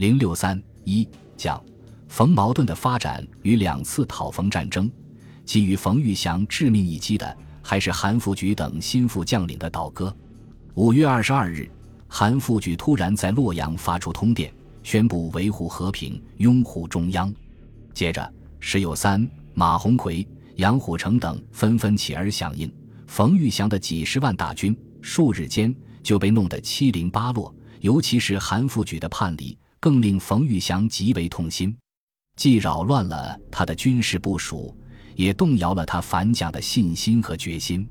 零六三一讲冯矛盾的发展与两次讨冯战争，给予冯玉祥致命一击的，还是韩复榘等心腹将领的倒戈。五月二十二日，韩复榘突然在洛阳发出通电，宣布维护和平，拥护中央。接着，石友三、马鸿逵、杨虎城等纷纷起而响应，冯玉祥的几十万大军，数日间就被弄得七零八落。尤其是韩复榘的叛离。更令冯玉祥极为痛心，既扰乱了他的军事部署，也动摇了他反蒋的信心和决心。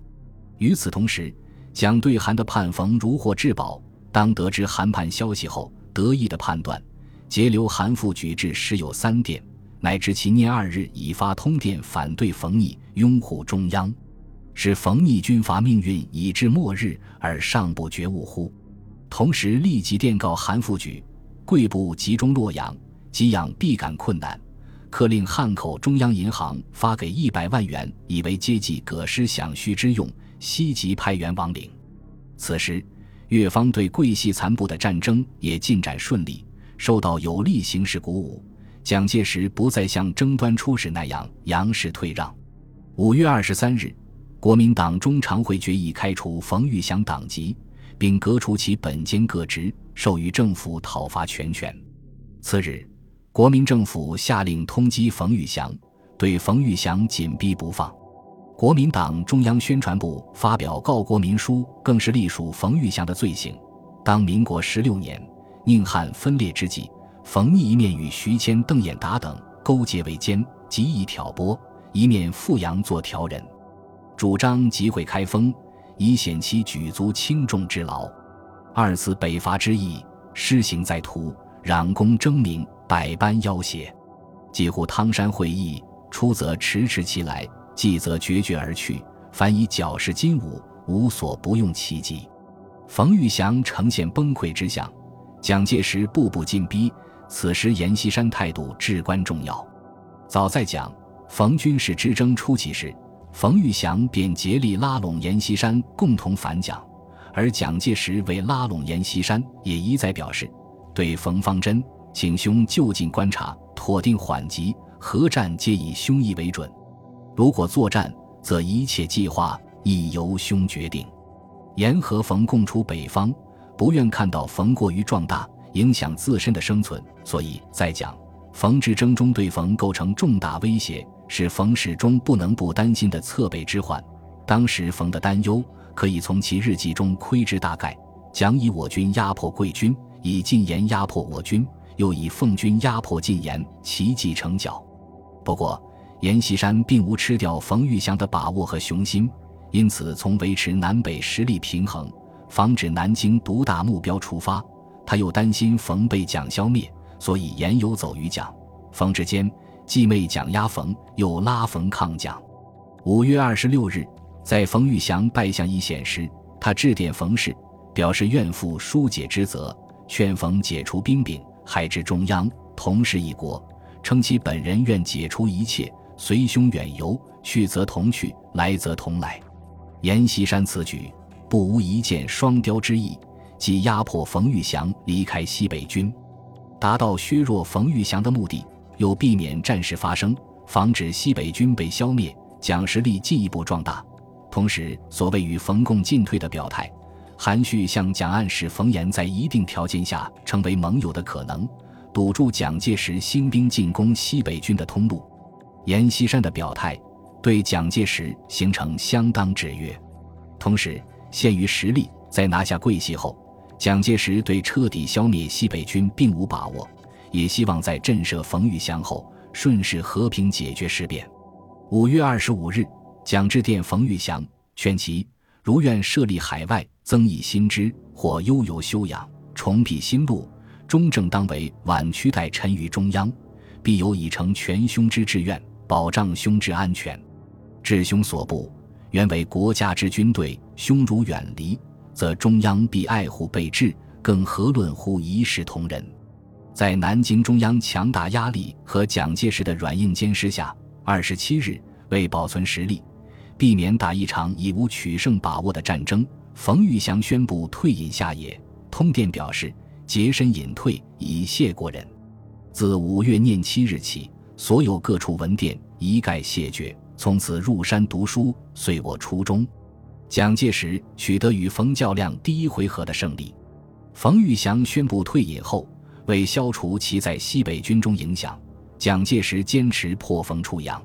与此同时，蒋对韩的叛冯如获至宝。当得知韩叛消息后，得意的判断，截留韩复榘至时有三殿，乃至其年二日已发通电反对冯逆，拥护中央，使冯逆军阀命运已至末日而尚不觉悟乎？同时立即电告韩复榘。贵部集中洛阳，给养必感困难，可令汉口中央银行发给一百万元，以为接济葛师饷需之用。西即派员往领。此时，越方对桂系残部的战争也进展顺利，受到有利形势鼓舞。蒋介石不再像争端初始那样杨氏退让。五月二十三日，国民党中常会决议开除冯玉祥党籍。并革除其本兼各职，授予政府讨伐全权。次日，国民政府下令通缉冯玉祥，对冯玉祥紧逼不放。国民党中央宣传部发表告国民书，更是隶属冯玉祥的罪行。当民国十六年宁汉分裂之际，冯毅一面与徐谦、邓演达等勾结为奸，极易挑拨；一面复阳做调人，主张集会开封。以显其举足轻重之劳。二次北伐之役施行在途，攘功争名，百般要挟。几乎汤山会议，出则迟迟其来，继则决绝而去。凡以矫饰金武，无所不用其极。冯玉祥呈现崩溃之象，蒋介石步步进逼。此时阎锡山态度至关重要。早在讲冯军事之争初期时。冯玉祥便竭力拉拢阎锡山共同反蒋，而蒋介石为拉拢阎锡山，也一再表示对冯方针，请兄就近观察，妥定缓急，何战皆以兄意为准。如果作战，则一切计划亦由兄决定。阎和冯共处北方，不愿看到冯过于壮大，影响自身的生存，所以在讲冯之争中，对冯构成重大威胁。是冯始终不能不担心的侧背之患。当时冯的担忧可以从其日记中窥之大概：蒋以我军压迫贵军，以晋言压迫我军，又以奉军压迫晋言，奇迹成角。不过，阎锡山并无吃掉冯玉祥的把握和雄心，因此从维持南北实力平衡、防止南京独大目标出发，他又担心冯被蒋消灭，所以言游走于蒋、冯之间。既媚蒋压冯，又拉冯抗蒋。五月二十六日，在冯玉祥败相一线时，他致电冯氏，表示愿负疏解之责，劝冯解除兵柄，还至中央，同是一国，称其本人愿解除一切，随兄远游，去则同去，来则同来。阎锡山此举不无一箭双雕之意，即压迫冯玉祥离开西北军，达到削弱冯玉祥的目的。又避免战事发生，防止西北军被消灭，蒋实力进一步壮大。同时，所谓与冯共进退的表态，含蓄向蒋暗示冯延在一定条件下成为盟友的可能，堵住蒋介石兴兵进攻西北军的通路。阎锡山的表态对蒋介石形成相当制约。同时，限于实力，在拿下桂系后，蒋介石对彻底消灭西北军并无把握。也希望在震慑冯玉祥后，顺势和平解决事变。五月二十五日，蒋致电冯玉祥，劝其如愿设立海外，增益新知，或悠游修养，重辟新路，终正当为晚屈待臣于中央，必有以成全兄之志愿，保障兄之安全。至兄所部，原为国家之军队，兄如远离，则中央必爱护备至，更何论乎一视同仁？在南京中央强大压力和蒋介石的软硬兼施下，二十七日为保存实力，避免打一场已无取胜把握的战争，冯玉祥宣布退隐下野。通电表示，洁身隐退，以谢国人。自五月廿七日起，所有各处文殿一概谢绝，从此入山读书，遂我初衷。蒋介石取得与冯较量第一回合的胜利。冯玉祥宣布退隐后，为消除其在西北军中影响，蒋介石坚持破冯出阳。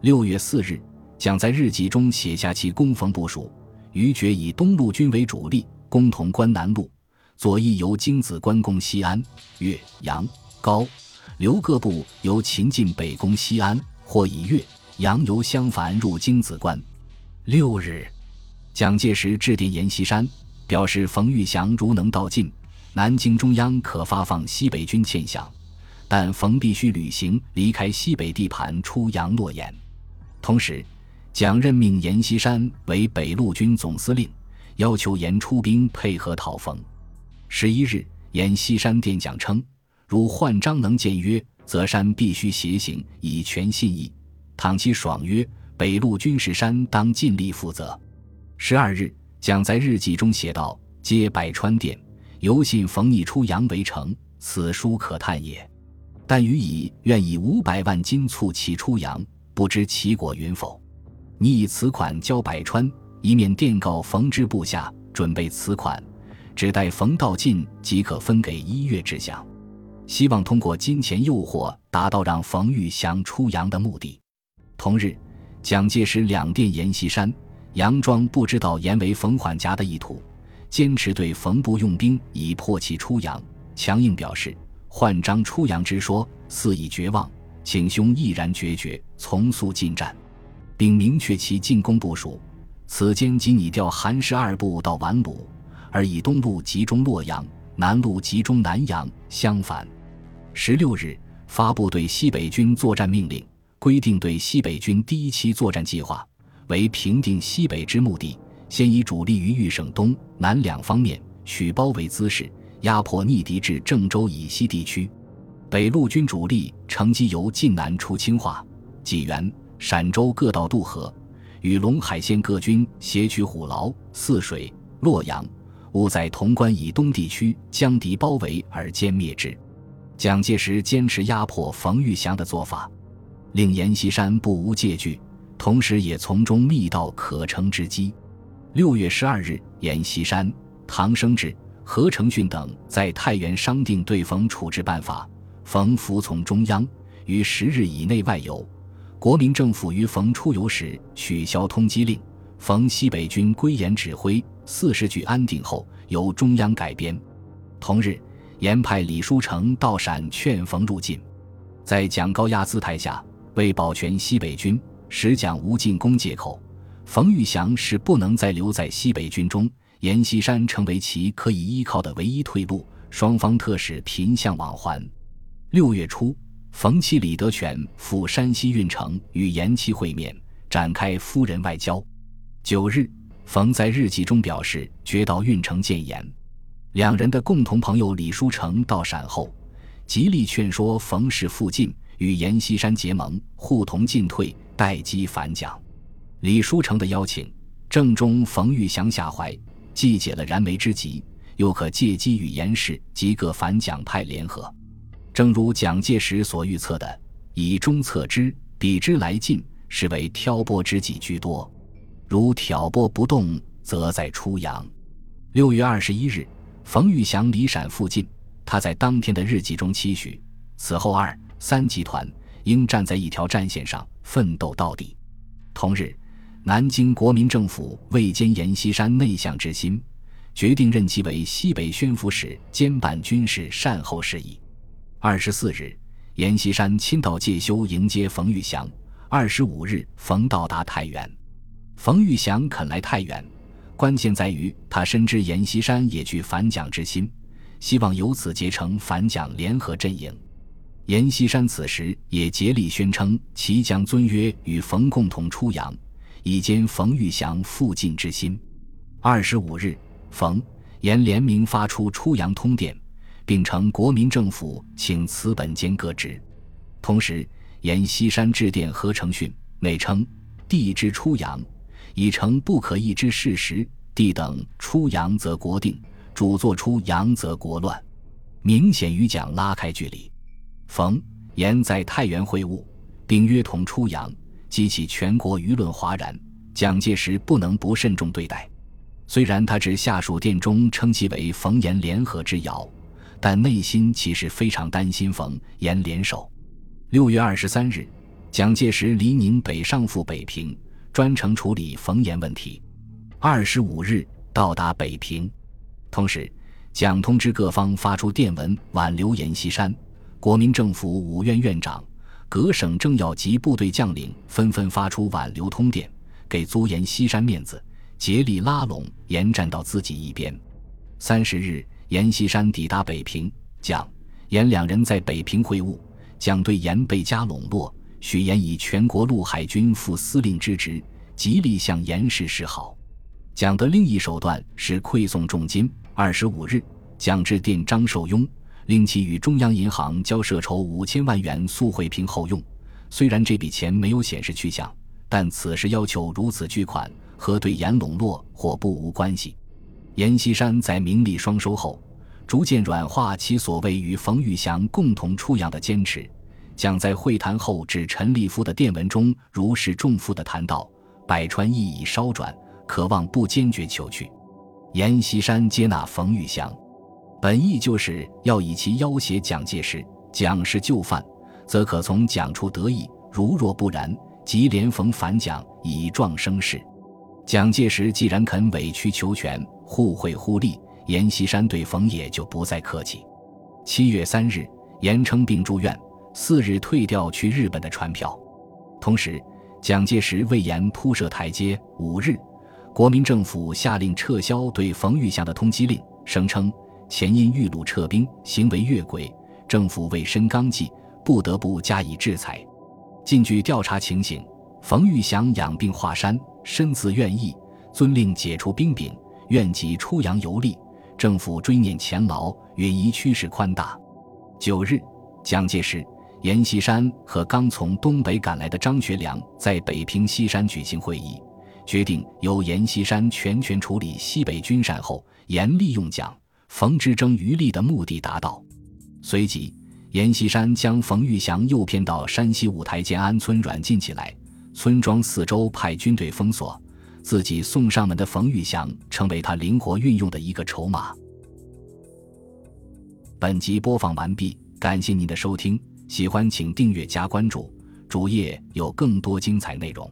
六月四日，蒋在日记中写下其攻防部署：余决以东路军为主力，攻潼关南路；左翼由京子关攻西安、岳阳、高。刘各部由秦晋北攻西安，或以岳阳由襄樊入京子关。六日，蒋介石致电阎锡山，表示冯玉祥如能到晋，南京中央可发放西北军欠饷，但冯必须履行离开西北地盘出洋诺言。同时，蒋任命阎锡山为北路军总司令，要求阎出兵配合讨冯。十一日，阎锡山电蒋称。如焕章能见约，则山必须协行，以全信义。倘其爽约，北路军士山当尽力负责。十二日，蒋在日记中写道：“接百川殿，犹信冯逆出阳为城，此书可叹也。但予以愿以五百万金促其出阳，不知其果云否？你以此款交百川，以免电告冯之部下准备此款，只待冯到晋即可分给一月之饷。”希望通过金钱诱惑达到让冯玉祥出洋的目的。同日，蒋介石两电阎锡山，佯装不知道阎为冯缓夹的意图，坚持对冯部用兵以迫其出洋，强硬表示换张出洋之说似已绝望，请兄毅然决绝，从速进战，并明确其进攻部署：此间即拟调韩氏二部到宛鲁，而以东路集中洛阳，南路集中南阳，相反。十六日发布对西北军作战命令，规定对西北军第一期作战计划为平定西北之目的，先以主力于豫省东南两方面取包围姿势，压迫逆敌至郑州以西地区。北路军主力乘机由晋南出清化、济源、陕州各道渡河，与陇海县各军协取虎牢、泗水、洛阳，务在潼关以东地区将敌包围而歼灭之。蒋介石坚持压迫冯玉祥的做法，令阎锡山不无戒惧，同时也从中觅到可乘之机。六月十二日，阎锡山、唐生智、何成训等在太原商定对冯处置办法，冯服从中央，于十日以内外游。国民政府于冯出游时取消通缉令，冯西北军归阎指挥。四十举安定后，由中央改编。同日。严派李书成到陕劝冯入晋，在蒋高压姿态下，为保全西北军，使蒋无进攻借口，冯玉祥是不能再留在西北军中，阎锡山成为其可以依靠的唯一退路，双方特使频相往还。六月初，冯妻李德全赴山西运城与阎妻会面，展开夫人外交。九日，冯在日记中表示，决到运城见阎。两人的共同朋友李书成到陕后，极力劝说冯氏附晋，与阎锡山结盟，互同进退，待机反蒋。李书成的邀请，正中冯玉祥下怀，既解了燃眉之急，又可借机与阎氏及各反蒋派联合。正如蒋介石所预测的，以中策之，彼之来进，是为挑拨之计居多。如挑拨不动，则在出洋。六月二十一日。冯玉祥离陕附近，他在当天的日记中期许：此后二三集团应站在一条战线上奋斗到底。同日，南京国民政府未兼阎锡山内向之心，决定任其为西北宣抚使，兼办军事善后事宜。二十四日，阎锡山亲到介休迎接冯玉祥。二十五日，冯到达太原，冯玉祥肯来太原。关键在于，他深知阎锡山也具反蒋之心，希望由此结成反蒋联合阵营。阎锡山此时也竭力宣称其将遵约与冯共同出洋，以兼冯玉祥附晋之心。二十五日，冯阎联名发出出洋通电，并称国民政府请此本兼各职。同时，阎锡山致电何成训，内称帝之出洋。已成不可议之事实。帝等出洋则国定，主作出洋则国乱。明显与蒋拉开距离。冯严在太原会晤，并约同出洋，激起全国舆论哗然。蒋介石不能不慎重对待。虽然他指下属殿中称其为冯严联合之谣，但内心其实非常担心冯阎联手。六月二十三日，蒋介石离宁北上赴北平，专程处理冯严问题。二十五日到达北平，同时蒋通知各方发出电文挽留阎锡山。国民政府五院院长、各省政要及部队将领纷纷发出挽留通电，给足阎锡山面子，竭力拉拢阎站到自己一边。三十日，阎锡山抵达北平，蒋、阎两人在北平会晤。蒋对阎倍加笼络，许阎以全国陆海军副司令之职，极力向阎氏示好。蒋的另一手段是馈送重金。二十五日，蒋致电张寿庸。令其与中央银行交涉筹五千万元速汇平后用，虽然这笔钱没有显示去向，但此时要求如此巨款，和对阎笼络或不无关系。阎锡山在名利双收后，逐渐软化其所谓与冯玉祥共同出洋的坚持。将在会谈后致陈立夫的电文中如释重负地谈到：“百川意已稍转，渴望不坚决求去。”阎锡山接纳冯玉祥。本意就是要以其要挟蒋介石，蒋是就范，则可从蒋处得益；如若不然，即连逢反蒋，以壮声势。蒋介石既然肯委曲求全，互惠互利，阎锡山对冯也就不再客气。七月三日，严称病住院，四日退掉去日本的船票。同时，蒋介石为阎铺设台阶。五日，国民政府下令撤销对冯玉祥的通缉令，声称。前因玉鲁撤兵，行为越轨，政府为申纲纪，不得不加以制裁。近据调查情形，冯玉祥养病华山，身自愿意，遵令解除兵柄，愿即出洋游历。政府追念前劳，允宜趋势宽大。九日，蒋介石、阎锡山和刚从东北赶来的张学良在北平西山举行会议，决定由阎锡山全权处理西北军善后，严厉用蒋。冯之争余力的目的达到，随即阎锡山将冯玉祥诱骗到山西五台建安村软禁起来，村庄四周派军队封锁，自己送上门的冯玉祥成为他灵活运用的一个筹码。本集播放完毕，感谢您的收听，喜欢请订阅加关注，主页有更多精彩内容。